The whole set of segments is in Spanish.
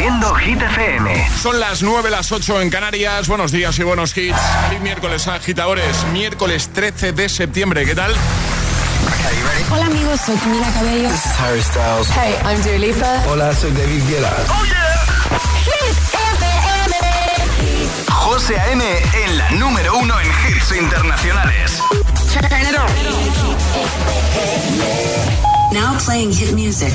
Haciendo Hit FM. Son las 9, las 8 en Canarias. Buenos días y buenos hits. Feliz miércoles, agitadores. Miércoles 13 de septiembre. ¿Qué tal? Hola amigos, soy Camila Cabello. This is Harry Styles. Hey, I'm Dua Lipa. Hola, soy David Guetta. Oh yeah. Hit FM. José A.M. en la número uno en hits internacionales. Now playing hit music.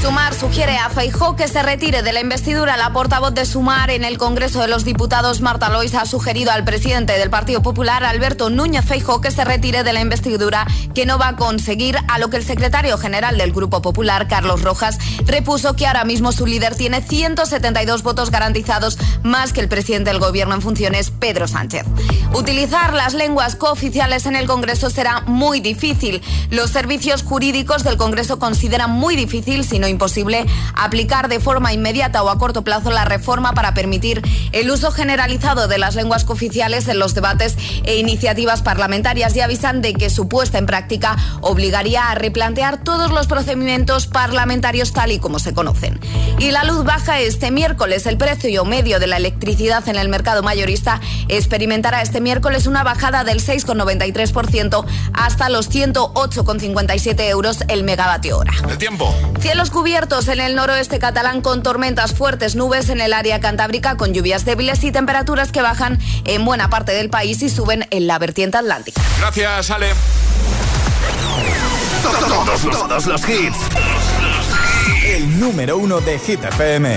Sumar sugiere a Feijó que se retire de la investidura. La portavoz de Sumar en el Congreso de los Diputados, Marta Lois, ha sugerido al presidente del Partido Popular, Alberto Núñez Feijó, que se retire de la investidura que no va a conseguir, a lo que el secretario general del Grupo Popular, Carlos Rojas, repuso que ahora mismo su líder tiene 172 votos garantizados, más que el presidente del Gobierno en funciones, Pedro Sánchez. Utilizar las lenguas cooficiales en el Congreso será muy difícil. Los servicios jurídicos del Congreso consideran muy difícil, si no imposible aplicar de forma inmediata o a corto plazo la reforma para permitir el uso generalizado de las lenguas cooficiales en los debates e iniciativas parlamentarias y avisan de que su puesta en práctica obligaría a replantear todos los procedimientos parlamentarios tal y como se conocen. Y la luz baja este miércoles. El precio medio de la electricidad en el mercado mayorista experimentará este miércoles una bajada del 6,93% hasta los 108,57 euros el megavatio hora. El tiempo. Cielos cubiertos en el noroeste catalán con tormentas fuertes, nubes en el área cantábrica con lluvias débiles y temperaturas que bajan en buena parte del país y suben en la vertiente atlántica. Gracias, Ale. Todos, todos los hits. El número uno de Hit FM.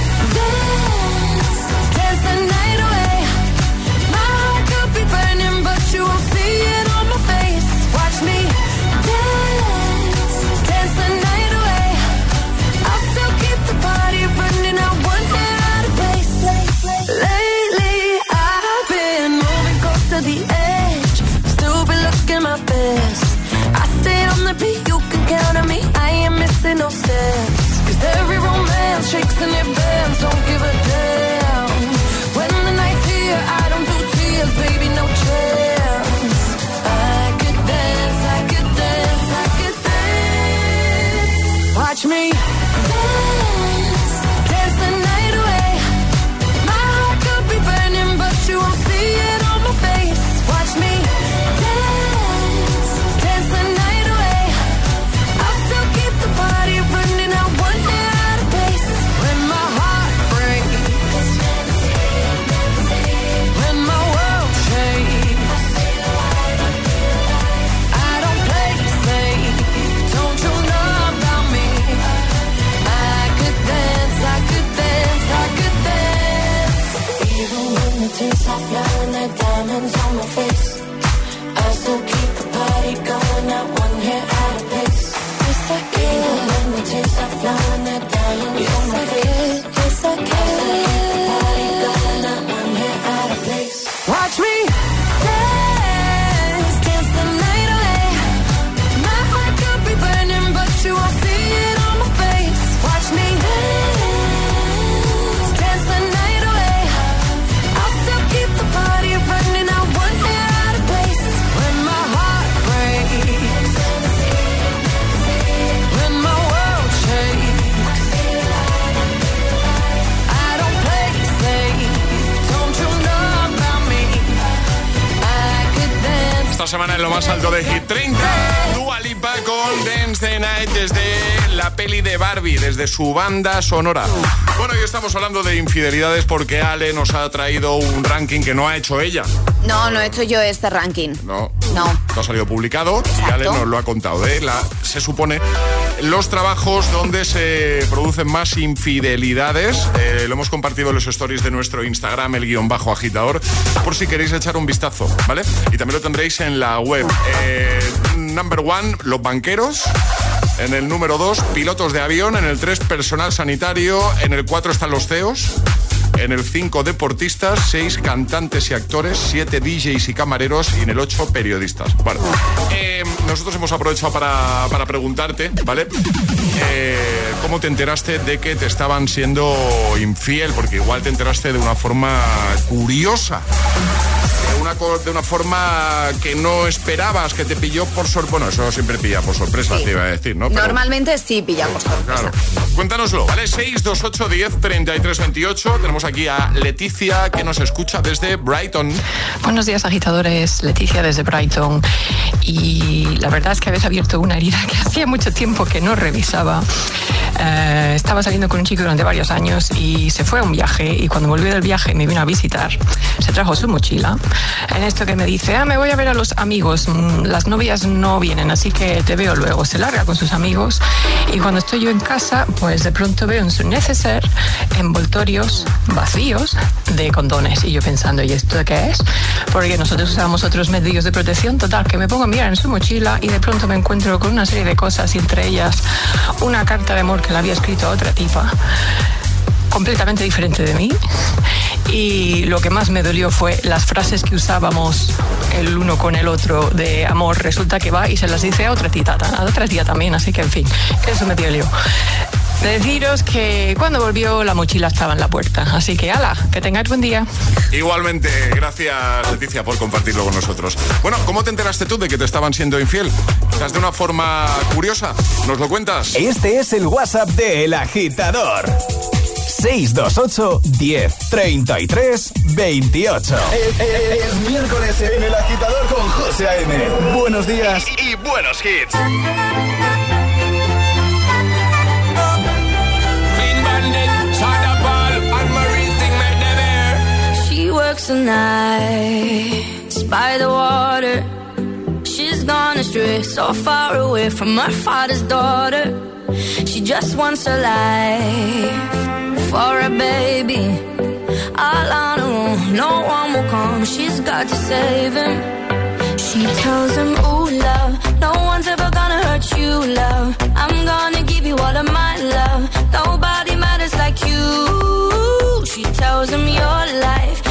no steps. Cause every romance shakes and it dance. Watch me diamonds on my face. Semana en lo más alto de Hit 30, Dua Lipa con Dance the Night desde la peli de Barbie desde su banda sonora. Bueno, hoy estamos hablando de infidelidades porque Ale nos ha traído un ranking que no ha hecho ella. No, no he hecho yo este ranking. No. No. ha salido publicado y Ale nos lo ha contado. ¿eh? La, se supone los trabajos donde se producen más infidelidades. Eh, lo hemos compartido en los stories de nuestro Instagram, el guion bajo agitador, por si queréis echar un vistazo, ¿vale? Y también lo tendréis en la web. Eh, number one, los banqueros. En el número 2, pilotos de avión. En el 3, personal sanitario. En el 4 están los CEOs. En el 5, deportistas. 6, cantantes y actores. 7, DJs y camareros. Y en el 8, periodistas. Bueno, eh, nosotros hemos aprovechado para, para preguntarte, ¿vale? Eh, ¿Cómo te enteraste de que te estaban siendo infiel? Porque igual te enteraste de una forma curiosa una, de una forma que no esperabas, que te pilló por sorpresa. Bueno, eso siempre pilla por sorpresa, te iba a decir, ¿no? Normalmente sí pilla por sorpresa. Claro. Cuéntanoslo, ¿vale? 628 10 33 28. Tenemos aquí a Leticia que nos escucha desde Brighton. Buenos días, agitadores. Leticia desde Brighton. Y la verdad es que habéis abierto una herida que hacía mucho tiempo que no revisaba. Eh, estaba saliendo con un chico durante varios años y se fue a un viaje y cuando volvió del viaje me vino a visitar. Se trajo su mochila. En esto que me dice, ah, me voy a ver a los amigos. Mm, las novias no vienen, así que te veo luego. Se larga con sus amigos y cuando estoy yo en casa, pues de pronto veo en su neceser envoltorios vacíos de condones. Y yo pensando, ¿y esto qué es? Porque nosotros usábamos otros medios de protección. Total, que me pongo a mirar en su mochila y de pronto me encuentro con una serie de cosas entre ellas una carta de amor que le había escrito a otra tipa completamente diferente de mí y lo que más me dolió fue las frases que usábamos el uno con el otro de amor resulta que va y se las dice a otra tita a otra tía también así que en fin eso me dio lío Deciros que cuando volvió la mochila estaba en la puerta. Así que, ala, que tengáis buen día. Igualmente, gracias Leticia por compartirlo con nosotros. Bueno, ¿cómo te enteraste tú de que te estaban siendo infiel? ¿Estás de una forma curiosa? ¿Nos lo cuentas? Este es el WhatsApp de El Agitador. 628 10 33 28. Es, miércoles en El Agitador con José A.M. Buenos días y buenos hits. works the nights by the water. She's gone astray, so far away from her father's daughter. She just wants a life for a baby. All her own, no one will come. She's got to save him. She tells him, Ooh, love, no one's ever gonna hurt you, love. I'm gonna give you all of my love. Nobody matters like you. She tells him, Your life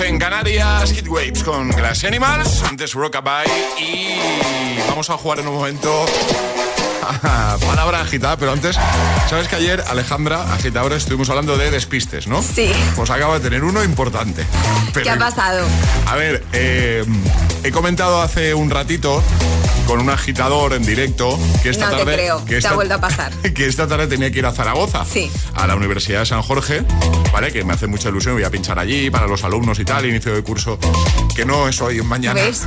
En Canarias, Hit Waves con Glass Animals, antes Rockabye. Y vamos a jugar en un momento palabra agitada, pero antes, ¿sabes que ayer Alejandra, agitadora, estuvimos hablando de despistes, ¿no? Sí. Pues acaba de tener uno importante. ¿Qué ha pasado? A ver, eh, he comentado hace un ratito con un agitador en directo que esta no tarde. Te creo, que te ha vuelto a pasar. Que esta tarde tenía que ir a Zaragoza. Sí. A la Universidad de San Jorge, ¿vale? Que me hace mucha ilusión, voy a pinchar allí para los alumnos y tal, inicio de curso. Que no es hoy, mañana. ¿Ves?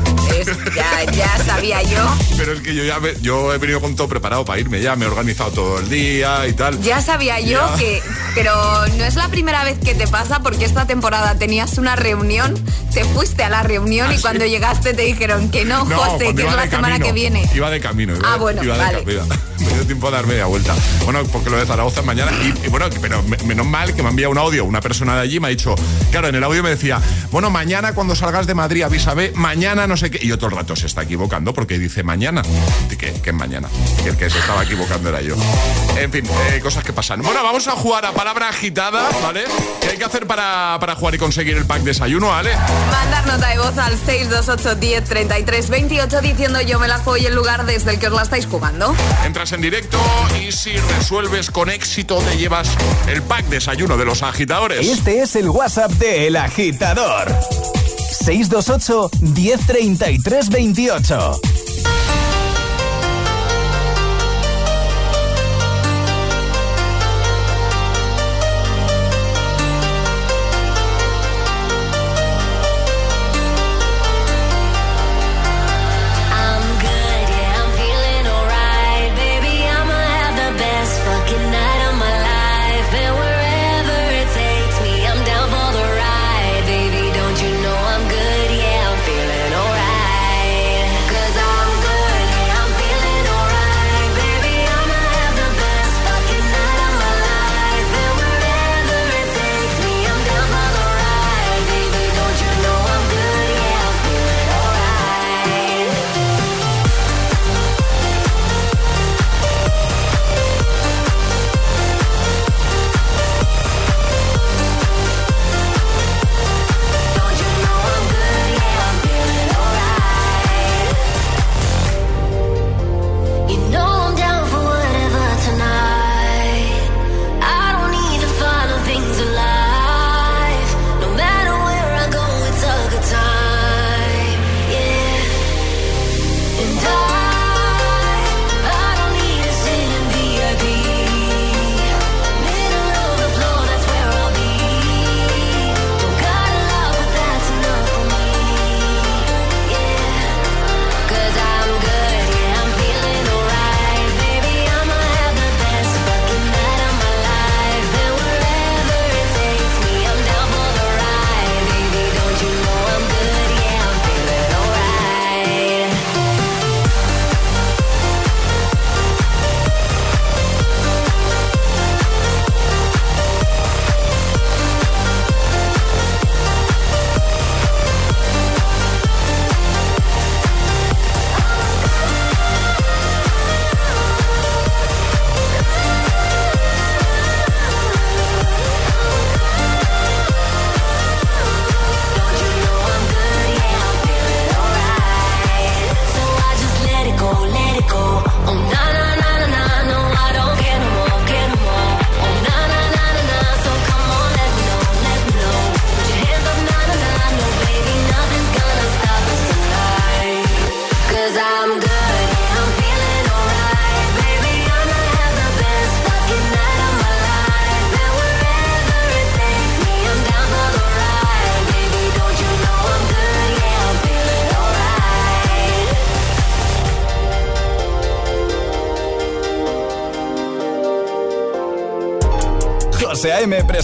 Ya, ya, sabía yo. Pero es que yo ya yo he venido con todo preparado para irme ya, me he organizado todo el día y tal. Ya sabía yo que. Pero no es la primera vez que te pasa porque esta temporada tenías una reunión, te fuiste a la reunión y ¿Ah, cuando llegaste te dijeron que no, José, que es la semana que viene. Iba de camino. Iba, ah, bueno, iba vale. de camino. Me dio tiempo a dar media vuelta. Bueno, porque lo de Zaragoza es mañana. Y, bueno, pero menos mal que me ha enviado un audio. Una persona de allí me ha dicho, claro, en el audio me decía, bueno, mañana cuando salgas de Madrid, avísame, mañana no sé qué. Y yo todo el rato se está equivocando porque dice mañana. ¿Qué, qué es mañana? Y el que se estaba equivocando era yo. En fin, eh, cosas que pasan. Bueno, vamos a jugar a palabra agitada, ¿vale? ¿Qué hay que hacer para, para jugar y conseguir el pack desayuno, ¿vale? Mandar nota de voz al 628 10 33 28 diciendo yo me la y el lugar desde el que os la estáis jugando. Entras en directo y si resuelves con éxito te llevas el pack desayuno de los agitadores. Este es el WhatsApp de El Agitador. 628 1033 28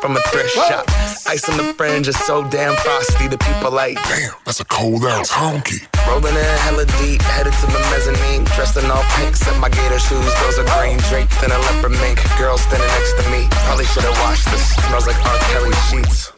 from a thrift shop. Ice on the fringe is so damn frosty. The people like, Damn, that's a cold ass honky. rolling in hella deep, headed to the mezzanine. Dressed in all pink, set my gator shoes. Those are green draped in a leopard mink. Girl standing next to me. Probably should have washed this. Smells like R. Kelly sheets.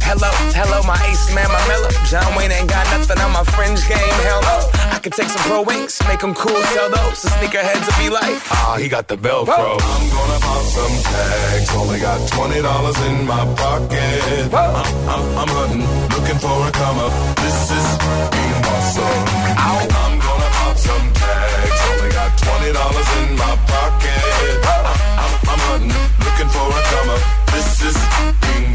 Hello, hello, my ace man, my mellow. John Wayne ain't got nothing on my fringe game. Hell no. I could take some pro wings, make them cool, sell those. The sneakerheads will be like, ah, he got the Velcro. I'm gonna pop some tags. Only got twenty dollars in my pocket. I'm, I'm, I'm hunting, looking for a come up. This is being awesome. I'm gonna pop some tags. Only got twenty dollars in my pocket. I'm, I'm, I'm hunting, looking for a come up. This is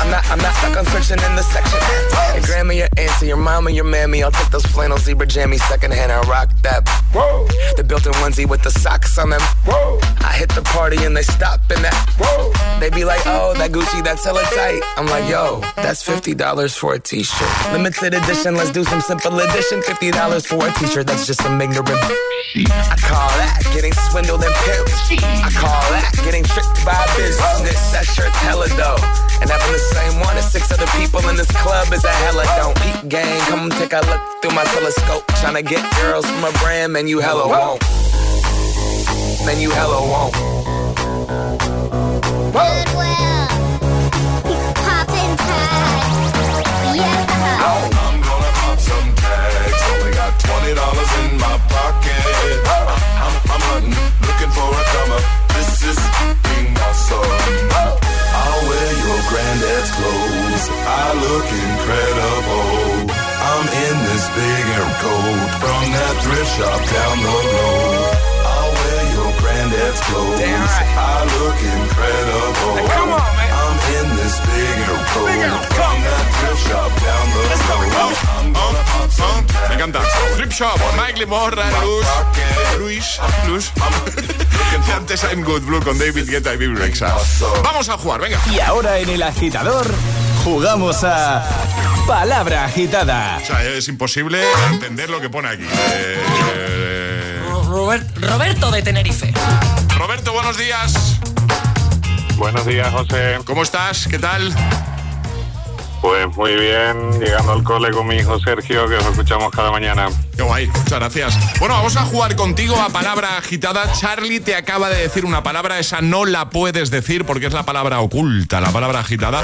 I'm not, I'm not stuck on searching in the section. Your grandma, your auntie, your mama, your mammy. I'll take those flannel zebra jammies secondhand and rock that. Whoa. The built-in onesie with the socks on them. Whoa. I hit the party and they stop in that. Whoa. They be like, oh, that Gucci, that's hella tight. I'm like, yo, that's $50 for a t-shirt. Limited edition, let's do some simple edition. $50 for a t-shirt, that's just some ignorant. I call that getting swindled and pimped. I call that getting tricked by business. That shirt's hella dope. And having the same one as six other people in this club is a hella don't. Peep gang, come take a look through my telescope. Tryna get girls from a brand, man, you hella won't. Man, you hella won't. Goodwill. Encanta. Trip Shop, Mike Limorra, Luz, Luis, Luz. Y antes I'm Good Blue con David Guetta y Bibi Rexa. Vamos a jugar, venga. Y ahora en el agitador jugamos a Palabra Agitada. O sea, es imposible entender lo que pone aquí. Eh, eh, Robert- Roberto de Tenerife. Roberto, buenos días. Buenos días, José. ¿Cómo estás? ¿Qué tal? Pues muy bien, llegando al cole con mi hijo Sergio, que os escuchamos cada mañana. Qué guay, muchas gracias. Bueno, vamos a jugar contigo a palabra agitada. Charlie te acaba de decir una palabra, esa no la puedes decir porque es la palabra oculta, la palabra agitada.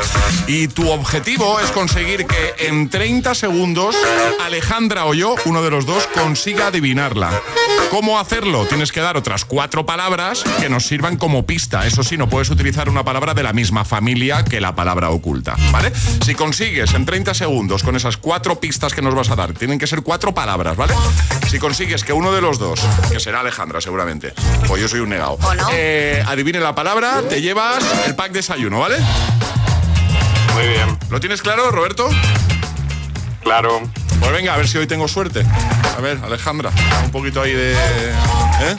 Y tu objetivo es conseguir que en 30 segundos Alejandra o yo, uno de los dos, consiga adivinarla. ¿Cómo hacerlo? Tienes que dar otras cuatro palabras que nos sirvan como pista. Eso sí, no puedes utilizar una palabra de la misma familia que la palabra oculta, ¿vale? Si consigues en 30 segundos con esas cuatro pistas que nos vas a dar, tienen que ser cuatro palabras, ¿vale? Si consigues que uno de los dos, que será Alejandra seguramente, o yo soy un negado, ¿O no? eh, adivine la palabra, te llevas el pack desayuno, ¿vale? Muy bien, ¿Lo tienes claro, Roberto? claro. Pues venga, a ver si hoy tengo suerte. A ver, Alejandra, un poquito ahí de... ¿eh?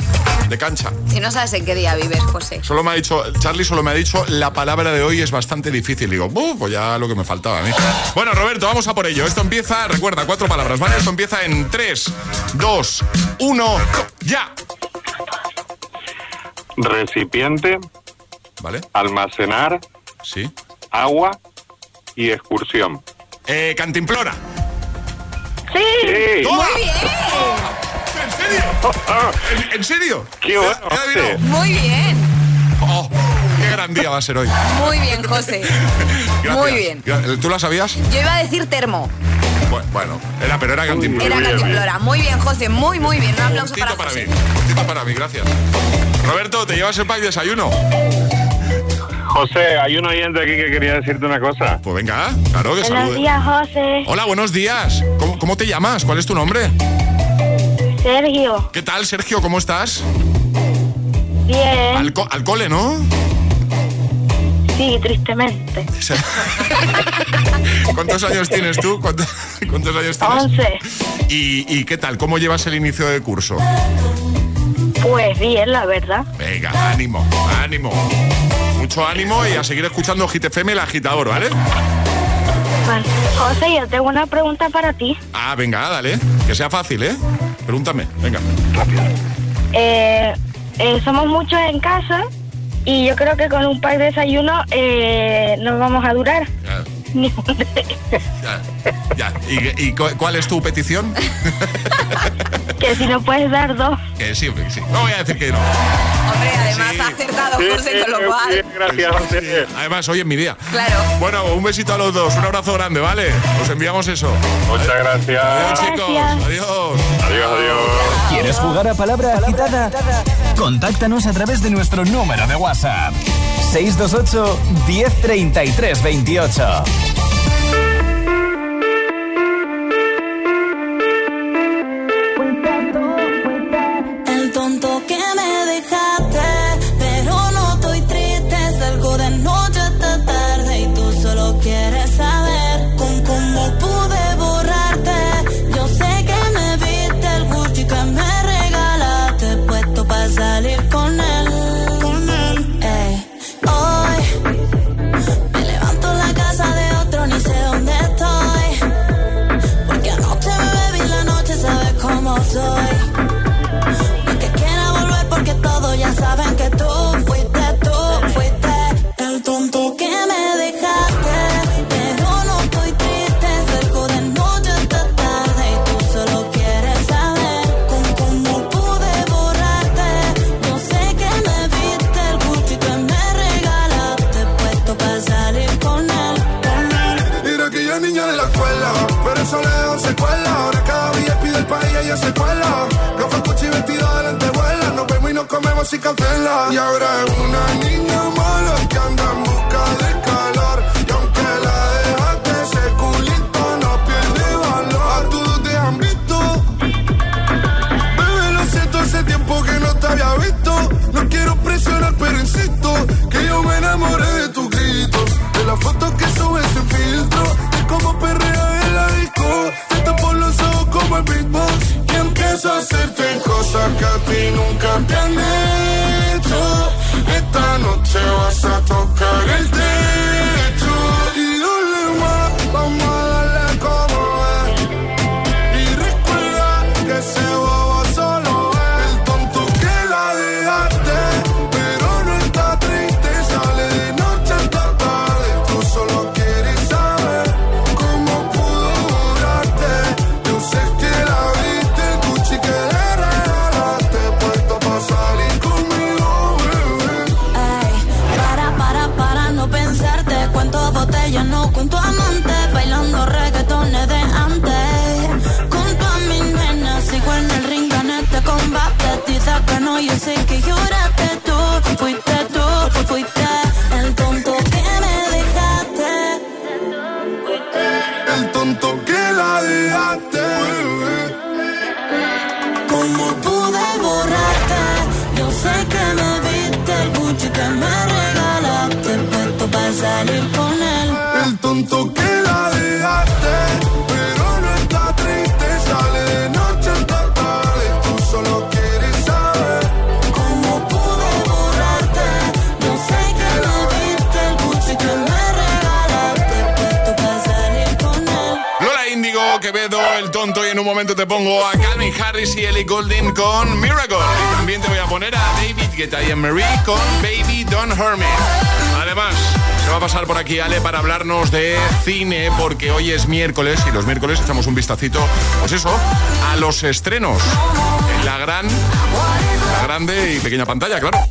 De cancha. Si no sabes en qué día vives, José. Solo me ha dicho, Charlie solo me ha dicho, la palabra de hoy es bastante difícil. Digo, "Buh, pues ya lo que me faltaba a mí. Bueno, Roberto, vamos a por ello. Esto empieza, recuerda, cuatro palabras, ¿vale? Esto empieza en 3, 2, 1, ya. recipiente, ¿Vale? almacenar, Sí. agua y excursión. Eh, cantimplora. Sí. Sí. ¡Toma! Muy bien. ¿En serio? ¿En, en serio? Qué bueno. Muy bien. Oh, qué gran día va a ser hoy. Muy bien, José. Gracias. Muy bien. ¿Tú la sabías? Yo iba a decir termo. Bu- Bueno, era, pero era cantimplora. Era cantimplora. Muy bien, José. Muy, muy bien. Un aplauso para para mí. Puntito para mí, gracias. Roberto, ¿te llevas el pack de desayuno? José, hay un oyente aquí que quería decirte una cosa. Pues venga, claro que Buenos salude. días, José. Hola, buenos días. ¿Cómo, cómo te llamas? ¿Cuál es tu nombre? Sergio. ¿Qué tal, Sergio? ¿Cómo estás? Bien. Al, co- al cole, ¿no? Sí, tristemente. ¿Cuántos años tienes tú? ¿Cuántos, cuántos años tienes? Once. ¿Y, y qué tal? ¿Cómo llevas el inicio de curso? Pues bien, la verdad. Venga, ánimo, ánimo. Mucho ánimo y a seguir escuchando Hit FM el agitador, ¿vale? Bueno, José, yo tengo una pregunta para ti. Ah, venga, dale. Que sea fácil, ¿eh? Pregúntame, venga. Eh, eh, somos muchos en casa y yo creo que con un par de desayunos eh, nos vamos a durar. Ya, ya. ¿Y, y cu- cuál es tu petición? que si no puedes dar dos. que sí, que sí. No voy a decir que no. Hombre, además Sí. ha acertado Sí, José, sí, con lo sí, cual. gracias, José. Además, hoy es mi día. Claro. Bueno, un besito a los dos, un abrazo grande, ¿vale? Os enviamos eso. Muchas Adiós, gracias. chicos. Gracias. Adiós. Adiós, adiós. ¿Quieres jugar a palabra agitada? Contáctanos a través de nuestro número de WhatsApp. 628 1033 28. Y ahora es una niña que a ti nunca te han hecho. Esta noche te pongo a Calvin Harris y Ellie Goulding con Miracle. Y también te voy a poner a David Guetta y Marie con Baby Don't Hurt Me. Además, se va a pasar por aquí Ale para hablarnos de cine porque hoy es miércoles y los miércoles echamos un vistacito, pues eso, a los estrenos en la gran, la grande y pequeña pantalla, claro.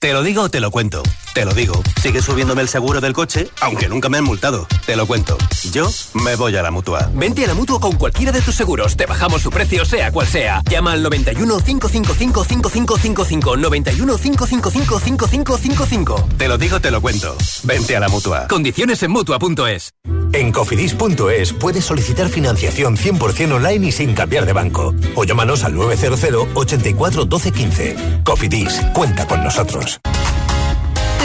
Te lo digo o te lo cuento. Te lo digo. Sigue subiéndome el seguro del coche, aunque nunca me han multado. Te lo cuento. Yo me voy a la mutua. Vente a la mutua con cualquiera de tus seguros. Te bajamos su precio, sea cual sea. Llama al 91 555 5555. 91 555 5555. Te lo digo, te lo cuento. Vente a la mutua. Condiciones en mutua.es. En cofidis.es puedes solicitar financiación 100% online y sin cambiar de banco. O llámanos al 900 84 12 15. Cofidis, cuenta con nosotros.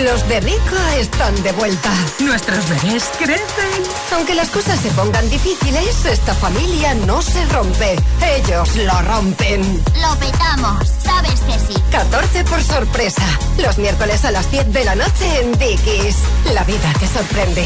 Los de Rico están de vuelta. Nuestros bebés crecen. Aunque las cosas se pongan difíciles, esta familia no se rompe. Ellos lo rompen. Lo petamos, sabes que sí. 14 por sorpresa. Los miércoles a las 10 de la noche en Dickies. La vida te sorprende.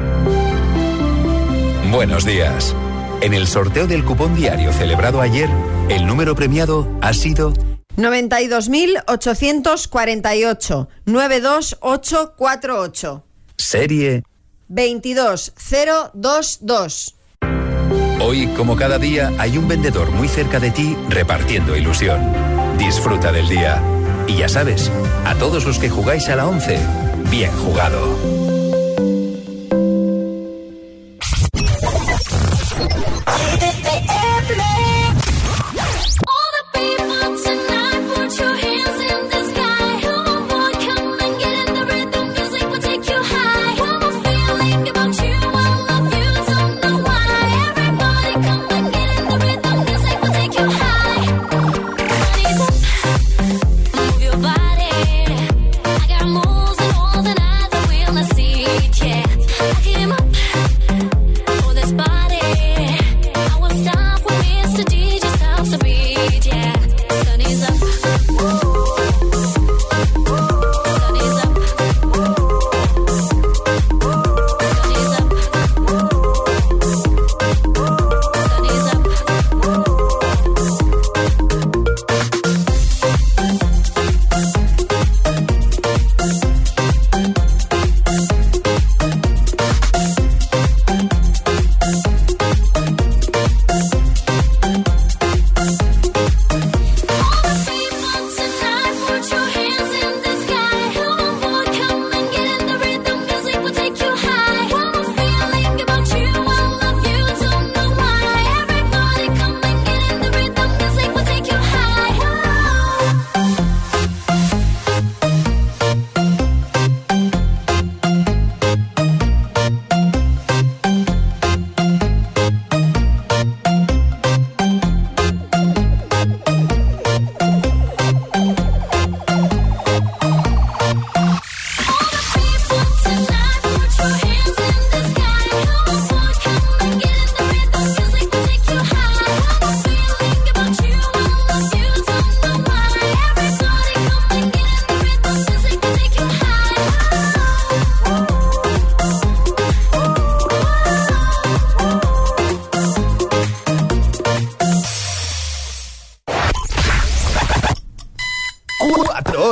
Buenos días. En el sorteo del cupón diario celebrado ayer, el número premiado ha sido 92.848 92848. Serie 22022. Hoy, como cada día, hay un vendedor muy cerca de ti repartiendo ilusión. Disfruta del día. Y ya sabes, a todos los que jugáis a la 11, bien jugado.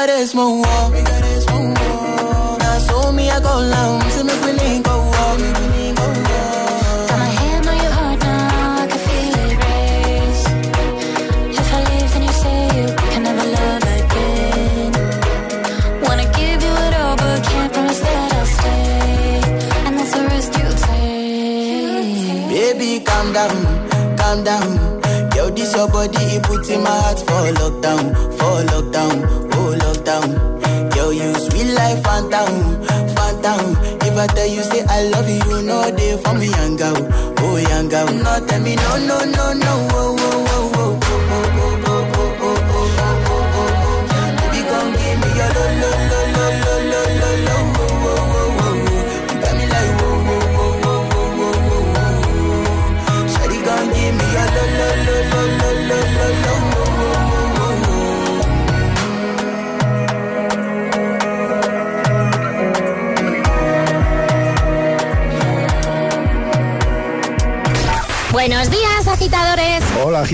that is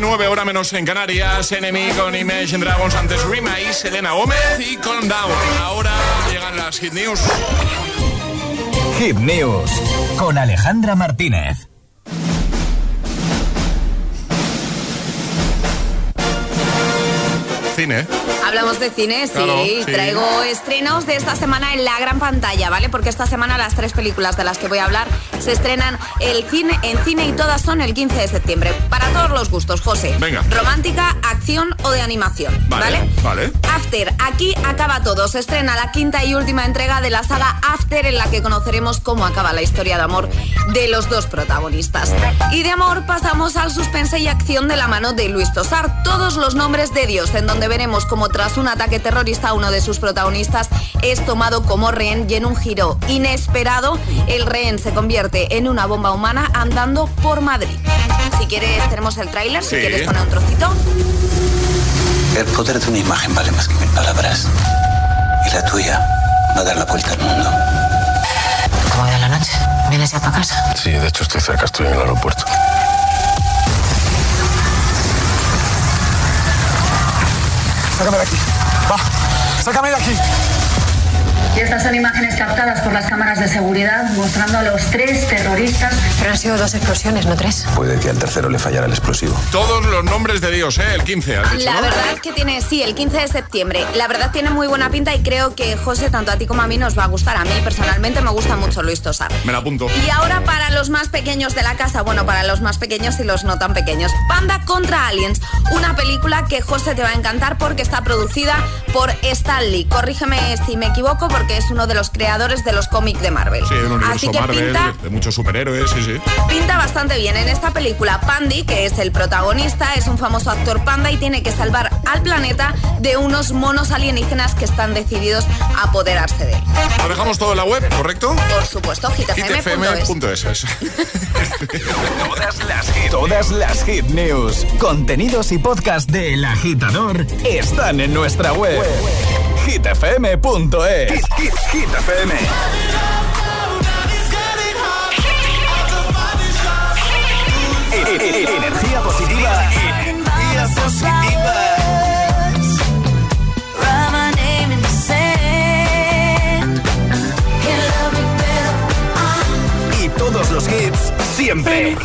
39, hora menos en Canarias. Enemy con Image Dragons antes Rima y Selena Gómez y Calm Down. Ahora llegan las Hit News. Hit News con Alejandra Martínez. Cine. Hablamos de cine, sí. Claro, sí. Traigo estrenos de esta semana en la gran pantalla, ¿vale? Porque esta semana las tres películas de las que voy a hablar se estrenan el cine, en cine y todas son el 15 de septiembre. Para todos los gustos, José. Venga. Romántica, acción o de animación, ¿vale? Vale. After, aquí acaba todo. Se estrena la quinta y última entrega de la saga After, en la que conoceremos cómo acaba la historia de amor de los dos protagonistas. Y de amor pasamos al suspense y acción de la mano de Luis Tosar. Todos los nombres de Dios, en donde veremos cómo tras un ataque terrorista uno de sus protagonistas es tomado como rehén y en un giro inesperado el rehén se convierte en una bomba humana andando por Madrid. Si quieres tenemos el tráiler, si quieres poner un trocito. El poder de una imagen vale más que mil palabras. Y la tuya va a dar la vuelta al mundo. ¿Cómo ido la noche? ¿Vienes ya para casa? Sí, de hecho estoy cerca, estoy en el aeropuerto. Sácame de aquí. Va, sácame de aquí. Y estas son imágenes captadas por las cámaras de seguridad mostrando a los tres terroristas. Pero han sido dos explosiones, no tres. Puede que al tercero le fallara el explosivo. Todos los nombres de Dios, ¿eh? El 15, has dicho, La ¿no? verdad es que tiene, sí, el 15 de septiembre. La verdad tiene muy buena pinta y creo que José, tanto a ti como a mí, nos va a gustar. A mí personalmente me gusta mucho Luis Tosar. Me la apunto. Y ahora para los más pequeños de la casa, bueno, para los más pequeños y los no tan pequeños, Panda contra Aliens, una película que José te va a encantar porque está producida por Stan Lee. Corrígeme si me equivoco porque es uno de los creadores de los cómics de Marvel. Sí, de un universo Así que Marvel, pinta de muchos superhéroes, sí, sí. Pinta bastante bien. En esta película, Pandy, que es el protagonista, es un famoso actor panda y tiene que salvar al planeta de unos monos alienígenas que están decididos a apoderarse de él. Lo dejamos todo en la web, ¿correcto? Por supuesto, hitfm.es. Todas las hit, todas las hit news, contenidos y podcast de El Agitador están en nuestra web. hitfm.es. Hit, hit, Hit FM. E- e- Energía positiva. Energía positiva. Y todos los hits siempre.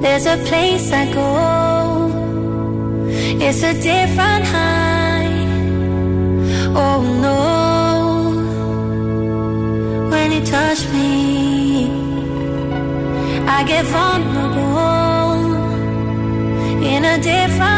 There's a place I go. It's a different high. Oh no. When you touch me, I get vulnerable in a different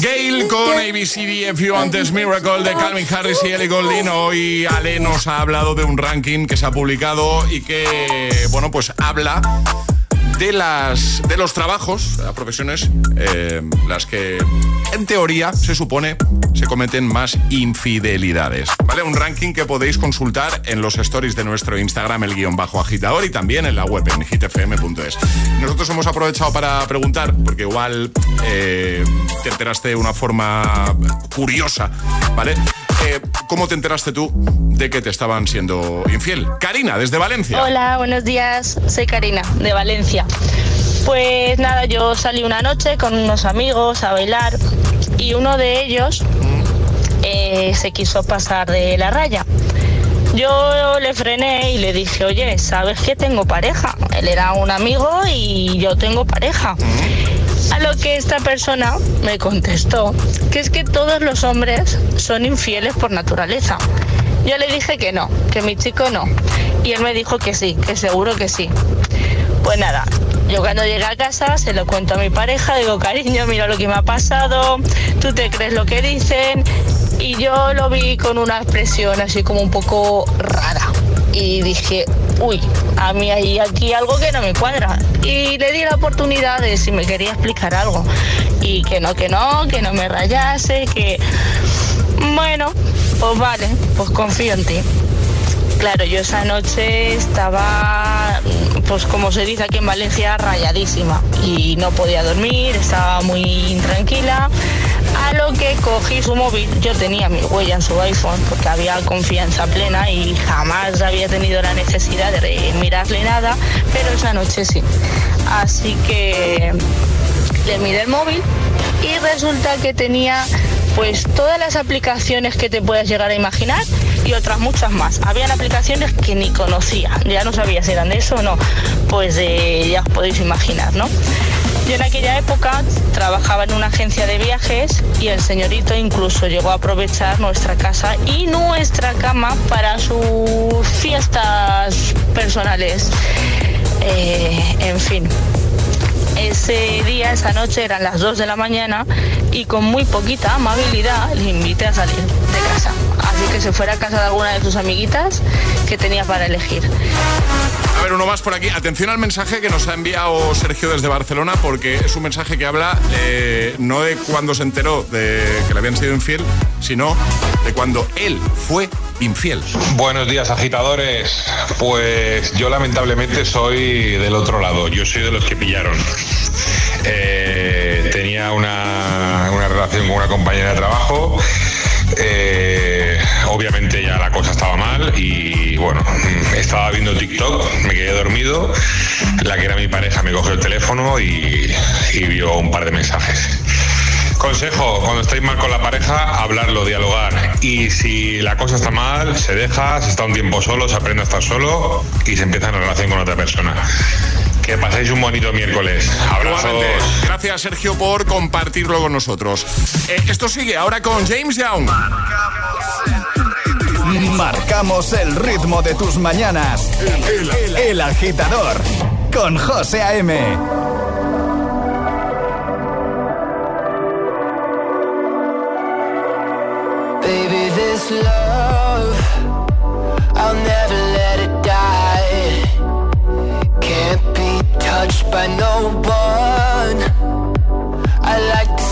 Gail con ABCDFU antes Miracle de Calvin Harris y Ellie Goulding. Hoy Ale nos ha hablado de un ranking que se ha publicado y que, bueno, pues habla de las de los trabajos, las profesiones, eh, las que en teoría se supone se cometen más infidelidades. ¿Vale? Un ranking que podéis consultar en los stories de nuestro Instagram, el guion bajo agitador, y también en la web en hitfm.es. Nosotros hemos aprovechado para preguntar, porque igual eh, te enteraste de una forma curiosa, ¿vale? Eh, ¿Cómo te enteraste tú que te estaban siendo infiel? Karina, desde Valencia. Hola, buenos días. Soy Karina, de Valencia. Pues nada, yo salí una noche con unos amigos a bailar y uno de ellos eh, se quiso pasar de la raya. Yo le frené y le dije, oye, ¿sabes que tengo pareja? Él era un amigo y yo tengo pareja. A lo que esta persona me contestó que es que todos los hombres son infieles por naturaleza. Yo le dije que no, que mi chico no. Y él me dijo que sí, que seguro que sí. Pues nada, yo cuando llegué a casa se lo cuento a mi pareja, digo, cariño, mira lo que me ha pasado, tú te crees lo que dicen. Y yo lo vi con una expresión así como un poco rara. Y dije, uy, a mí hay aquí algo que no me cuadra. Y le di la oportunidad de si me quería explicar algo. Y que no, que no, que no me rayase, que... Bueno, pues vale, pues confío en ti. Claro, yo esa noche estaba, pues como se dice aquí en Valencia, rayadísima y no podía dormir, estaba muy intranquila. A lo que cogí su móvil, yo tenía mi huella en su iPhone porque había confianza plena y jamás había tenido la necesidad de mirarle nada, pero esa noche sí. Así que le miré el móvil y resulta que tenía pues todas las aplicaciones que te puedas llegar a imaginar y otras muchas más. Habían aplicaciones que ni conocía, ya no sabía si eran de eso o no, pues eh, ya os podéis imaginar, ¿no? Yo en aquella época trabajaba en una agencia de viajes y el señorito incluso llegó a aprovechar nuestra casa y nuestra cama para sus fiestas personales. Eh, en fin, ese día, esa noche eran las 2 de la mañana y con muy poquita amabilidad le invité a salir de casa. Así que se fuera a casa de alguna de sus amiguitas que tenía para elegir. A ver, uno más por aquí. Atención al mensaje que nos ha enviado Sergio desde Barcelona, porque es un mensaje que habla eh, no de cuando se enteró de que le habían sido infiel, sino de cuando él fue infiel. Buenos días, agitadores. Pues yo lamentablemente soy del otro lado. Yo soy de los que pillaron. Eh, tenía una, una con una compañera de trabajo. Eh, obviamente ya la cosa estaba mal y bueno, estaba viendo TikTok, me quedé dormido, la que era mi pareja me cogió el teléfono y, y vio un par de mensajes. Consejo, cuando estáis mal con la pareja, hablarlo, dialogar. Y si la cosa está mal, se deja, se está un tiempo solo, se aprende a estar solo y se empieza una relación con otra persona. Que paséis un bonito miércoles. Abrazos. Igualmente. Gracias, Sergio, por compartirlo con nosotros. Eh, esto sigue ahora con James Young. Marcamos el ritmo de tus mañanas. El, el agitador con José A.M. Baby, this love, I'll never touched by no one. I like to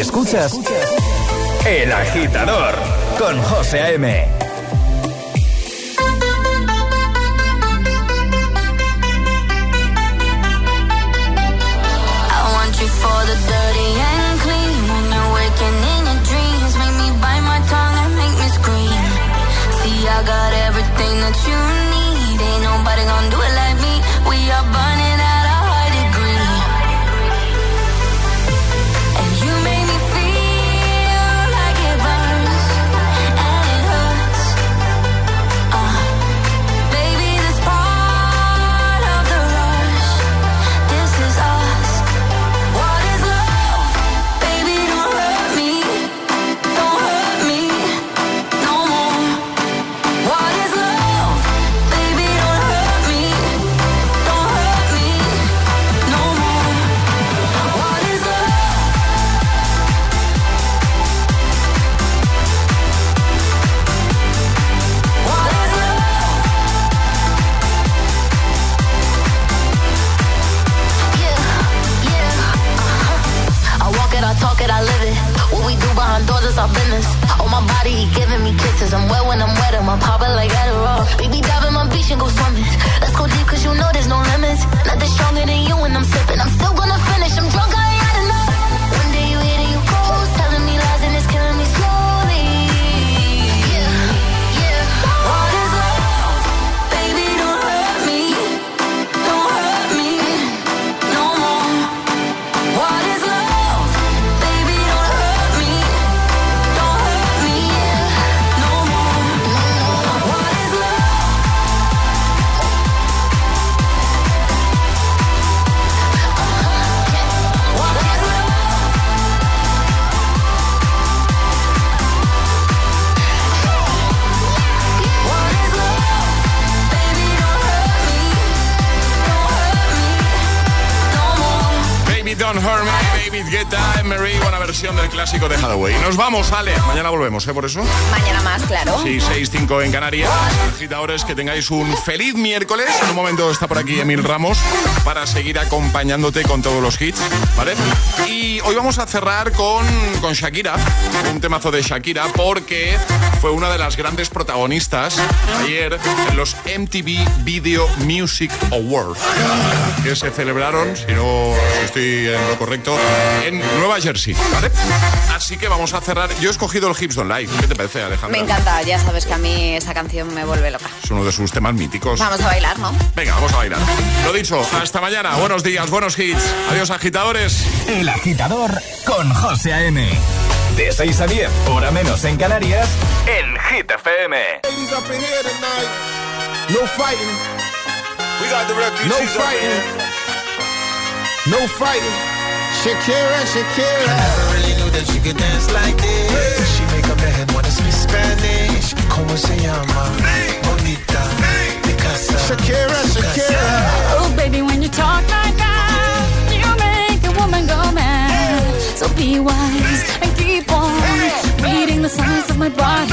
Escuchas El agitador con José A.M. our business. On my body, he giving me kisses. I'm wet when I'm wet, I'm popping like Adderall. Baby, dive in my beach and go swimming. Let's Mary, una versión del clásico de Hathaway. Nos vamos, Ale. Mañana volvemos, ¿eh? Por eso. Mañana más, claro. Sí, 6-5 en Canarias. Agitadores, que tengáis un feliz miércoles. En un momento está por aquí Emil Ramos para seguir acompañándote con todos los hits, ¿vale? Y hoy vamos a cerrar con, con Shakira, un temazo de Shakira, porque fue una de las grandes protagonistas ayer en los MTV Video Music Awards, que se celebraron, si no si estoy en lo correcto, en Nueva Jersey, ¿vale? Así que vamos a cerrar. Yo he escogido el Hips Don't Lie. ¿Qué te parece, Alejandra? Me encanta, ya sabes que a mí esa canción me vuelve loca. Es uno de sus temas míticos. Vamos a bailar, ¿no? Venga, vamos a bailar. Lo dicho, hasta mañana. Buenos días, buenos hits. Adiós, agitadores. El agitador con José A.M. De 6 a 10, hora menos en Canarias, en Hit FM. No fighting. We got the refugees no fighting. No fighting. Shakira, Shakira. I never really knew that she could dance like this. She make a man wanna speak Spanish. Como se llama? Bonita. Picasa. Shakira, Shakira. Oh, baby, when you talk like that, you make a woman go mad. So be wise and keep on reading the signs of my body.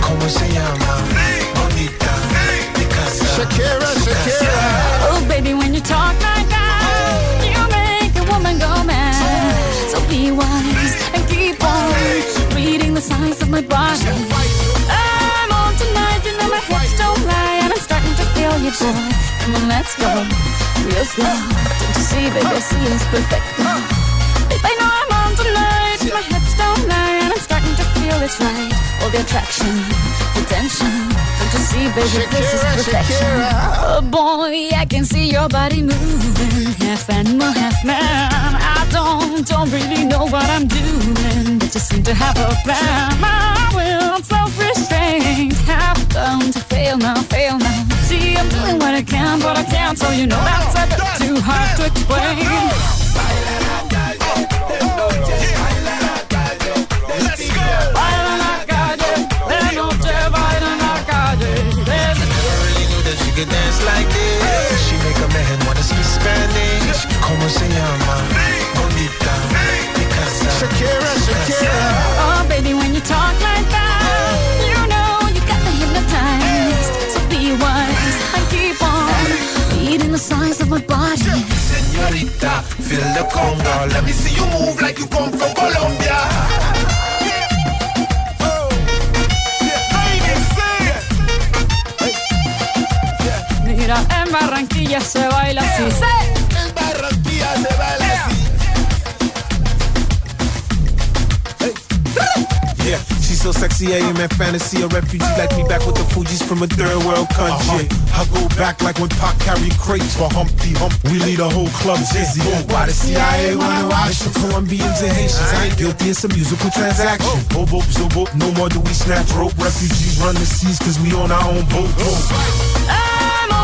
Como se llama? Bonita. Picasa. Shakira, Shakira. Oh, baby, when you talk like that, you make a woman go mad. So be wise and keep on reading the signs of my body. I'm on tonight, you know my hips don't lie, and I'm starting to feel you, boy. Come on, let's go, real slow. Don't you see, baby, I see it's perfect. Babe, I know I'm on tonight, my hips feel it's right. All the attraction, the tension. Don't you see, baby, this is perfection. Shakira. Oh boy, I can see your body moving, half animal, half man. I don't, don't really know what I'm doing, but you seem to have a plan. My will, I'm self-restrained, have come to fail now, fail now. See, I'm doing what I can, but I can't, so you know that's a bit too hard to explain. Baila en knew that she could dance like this. She make a man wanna speak Spanish. Como se llama? Bonita. Picasa. Shakira, Shakira. Oh, baby, when you talk like that, you know you got me hypnotized. So be wise and keep on reading the signs of my body. Señorita, feel the conga. Let me see you move like you come from Colombia. Mira, en Barranquilla se baila así. En Barranquilla se baila así. Yeah, she's so sexy, I am in fantasy. A refugee like me back with the Fuji's from a third world country. Uh-huh. I go back like when Pac carried crates for Humpty Hump. We lead a whole club dizzy. Why the CIA wanna watch the Colombians and Haitians? I ain't guilty, it's a musical transaction. Oh, boop, so boop, no more do we snatch rope. Refugees run the seas cause we on our own boat.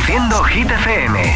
Reproduciendo Hit.